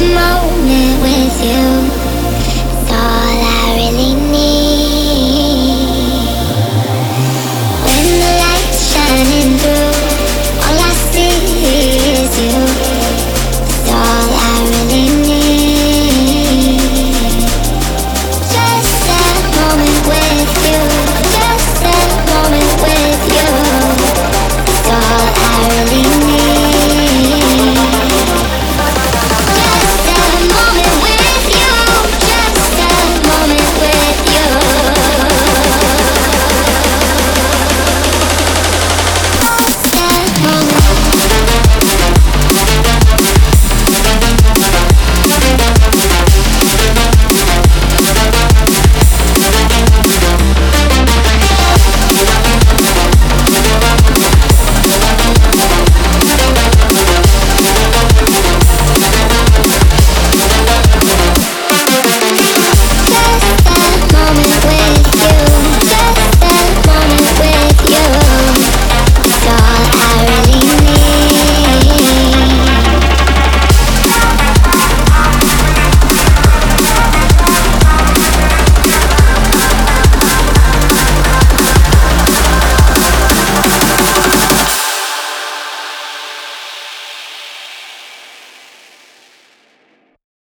the moment.